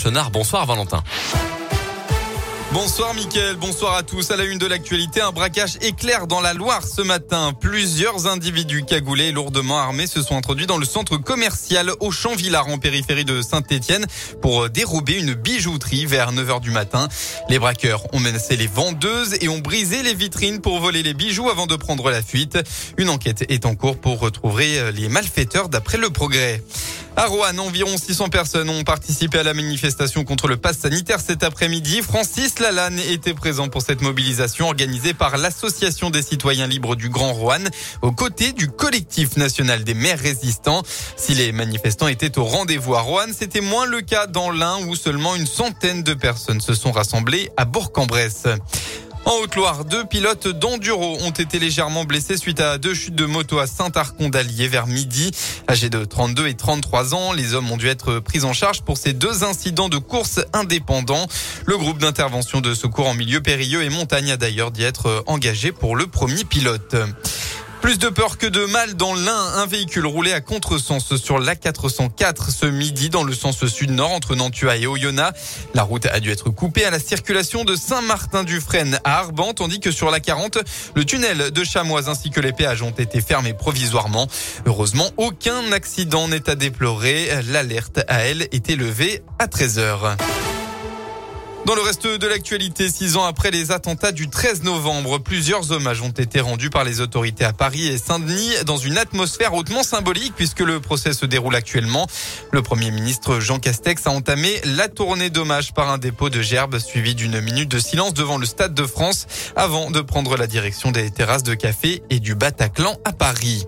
Chenard. Bonsoir Valentin. Bonsoir Mickaël, bonsoir à tous. À la une de l'actualité, un braquage éclair dans la Loire ce matin. Plusieurs individus cagoulés lourdement armés se sont introduits dans le centre commercial Auchan-Villard en périphérie de Saint-Etienne pour dérober une bijouterie vers 9h du matin. Les braqueurs ont menacé les vendeuses et ont brisé les vitrines pour voler les bijoux avant de prendre la fuite. Une enquête est en cours pour retrouver les malfaiteurs d'après le progrès. À Rouen, environ 600 personnes ont participé à la manifestation contre le pass sanitaire cet après-midi. Francis Lalanne était présent pour cette mobilisation organisée par l'Association des citoyens libres du Grand Rouen, aux côtés du collectif national des maires résistants. Si les manifestants étaient au rendez-vous à Rouen, c'était moins le cas dans l'Ain où seulement une centaine de personnes se sont rassemblées à Bourg-en-Bresse. En Haute-Loire, deux pilotes d'enduro ont été légèrement blessés suite à deux chutes de moto à Saint-Arcon d'Allier vers midi. Âgés de 32 et 33 ans, les hommes ont dû être pris en charge pour ces deux incidents de course indépendants. Le groupe d'intervention de secours en milieu périlleux et montagne a d'ailleurs d'y être engagé pour le premier pilote. Plus de peur que de mal dans l'Ain. Un véhicule roulé à contresens sur l'A404 ce midi dans le sens sud-nord entre Nantua et Oyonnax. La route a dû être coupée à la circulation de Saint-Martin-du-Frêne à Arban, tandis que sur la 40, le tunnel de Chamois ainsi que les péages ont été fermés provisoirement. Heureusement, aucun accident n'est à déplorer. L'alerte à elle est élevée à 13 heures. Dans le reste de l'actualité, six ans après les attentats du 13 novembre, plusieurs hommages ont été rendus par les autorités à Paris et Saint-Denis dans une atmosphère hautement symbolique puisque le procès se déroule actuellement. Le premier ministre Jean Castex a entamé la tournée d'hommage par un dépôt de gerbes suivi d'une minute de silence devant le Stade de France avant de prendre la direction des terrasses de café et du Bataclan à Paris.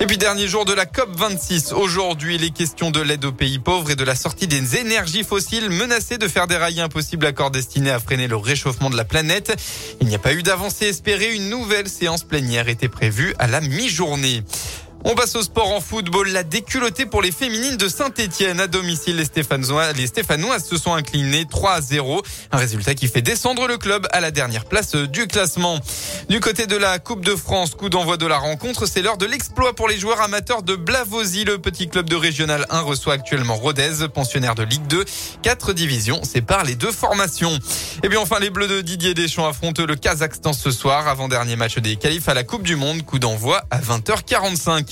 Et puis dernier jour de la COP 26. Aujourd'hui, les questions de l'aide aux pays pauvres et de la sortie des énergies fossiles menacées de faire dérailler un possible accord destiné à freiner le réchauffement de la planète. Il n'y a pas eu d'avancée espérée. Une nouvelle séance plénière était prévue à la mi-journée. On passe au sport en football. La déculottée pour les féminines de Saint-Etienne à domicile. Les Stéphanois, les Stéphanois se sont inclinés 3 à 0. Un résultat qui fait descendre le club à la dernière place du classement. Du côté de la Coupe de France, coup d'envoi de la rencontre, c'est l'heure de l'exploit pour les joueurs amateurs de Blavozy. Le petit club de Régional 1 reçoit actuellement Rodez, pensionnaire de Ligue 2. Quatre divisions séparent les deux formations. Et bien enfin, les Bleus de Didier Deschamps affrontent le Kazakhstan ce soir, avant-dernier match des qualifs à la Coupe du Monde. Coup d'envoi à 20h45.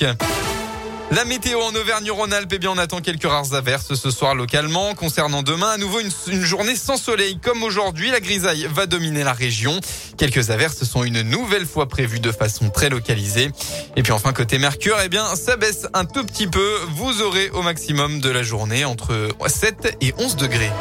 La météo en Auvergne-Rhône-Alpes, eh bien, on attend quelques rares averses ce soir localement. Concernant demain, à nouveau une, journée sans soleil. Comme aujourd'hui, la grisaille va dominer la région. Quelques averses sont une nouvelle fois prévues de façon très localisée. Et puis enfin, côté Mercure, eh bien, ça baisse un tout petit peu. Vous aurez au maximum de la journée entre 7 et 11 degrés.